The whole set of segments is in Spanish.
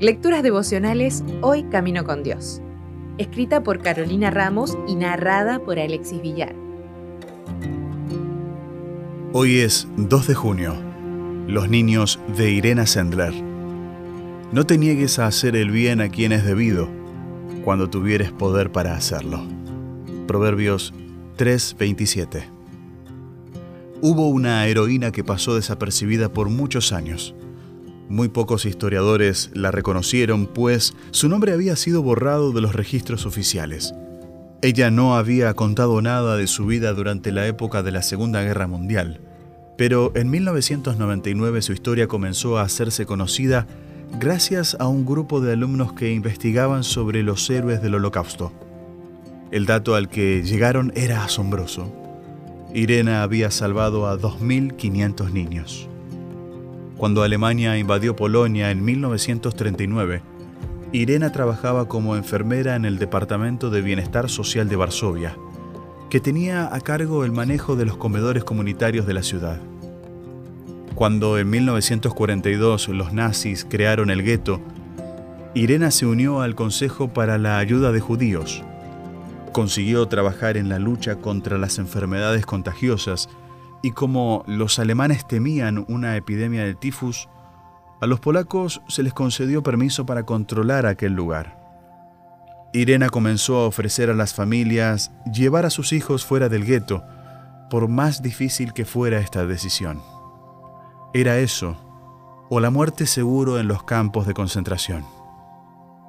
Lecturas devocionales Hoy Camino con Dios. Escrita por Carolina Ramos y narrada por Alexis Villar. Hoy es 2 de junio. Los niños de Irena Sendler. No te niegues a hacer el bien a quien es debido, cuando tuvieres poder para hacerlo. Proverbios 3:27. Hubo una heroína que pasó desapercibida por muchos años muy pocos historiadores la reconocieron, pues su nombre había sido borrado de los registros oficiales. Ella no había contado nada de su vida durante la época de la Segunda Guerra Mundial, pero en 1999 su historia comenzó a hacerse conocida gracias a un grupo de alumnos que investigaban sobre los héroes del Holocausto. El dato al que llegaron era asombroso. Irena había salvado a 2.500 niños cuando Alemania invadió Polonia en 1939, Irena trabajaba como enfermera en el Departamento de Bienestar Social de Varsovia, que tenía a cargo el manejo de los comedores comunitarios de la ciudad. Cuando en 1942 los nazis crearon el gueto, Irena se unió al Consejo para la Ayuda de Judíos. Consiguió trabajar en la lucha contra las enfermedades contagiosas y como los alemanes temían una epidemia de tifus, a los polacos se les concedió permiso para controlar aquel lugar. Irena comenzó a ofrecer a las familias llevar a sus hijos fuera del gueto, por más difícil que fuera esta decisión. Era eso, o la muerte seguro en los campos de concentración.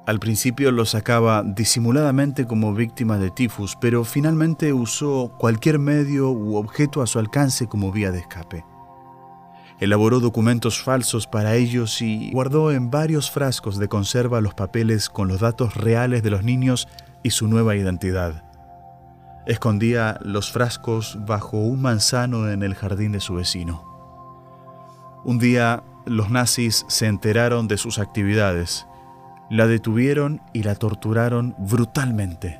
Al principio lo sacaba disimuladamente como víctima de tifus, pero finalmente usó cualquier medio u objeto a su alcance como vía de escape. Elaboró documentos falsos para ellos y guardó en varios frascos de conserva los papeles con los datos reales de los niños y su nueva identidad. Escondía los frascos bajo un manzano en el jardín de su vecino. Un día los nazis se enteraron de sus actividades la detuvieron y la torturaron brutalmente.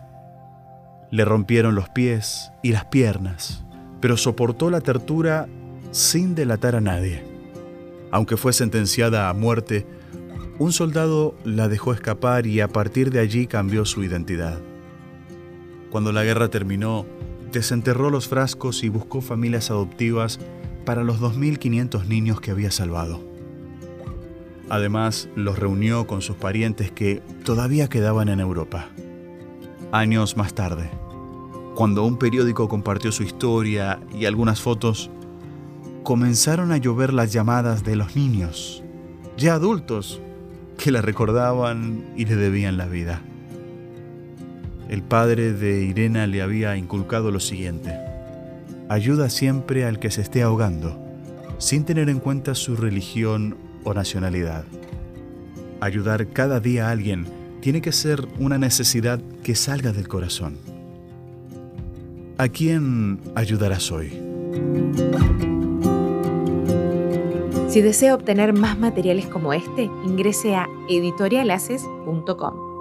Le rompieron los pies y las piernas, pero soportó la tortura sin delatar a nadie. Aunque fue sentenciada a muerte, un soldado la dejó escapar y a partir de allí cambió su identidad. Cuando la guerra terminó, desenterró los frascos y buscó familias adoptivas para los 2.500 niños que había salvado. Además, los reunió con sus parientes que todavía quedaban en Europa. Años más tarde, cuando un periódico compartió su historia y algunas fotos, comenzaron a llover las llamadas de los niños, ya adultos, que la recordaban y le debían la vida. El padre de Irena le había inculcado lo siguiente, ayuda siempre al que se esté ahogando, sin tener en cuenta su religión o nacionalidad. Ayudar cada día a alguien tiene que ser una necesidad que salga del corazón. ¿A quién ayudarás hoy? Si desea obtener más materiales como este, ingrese a editorialaces.com.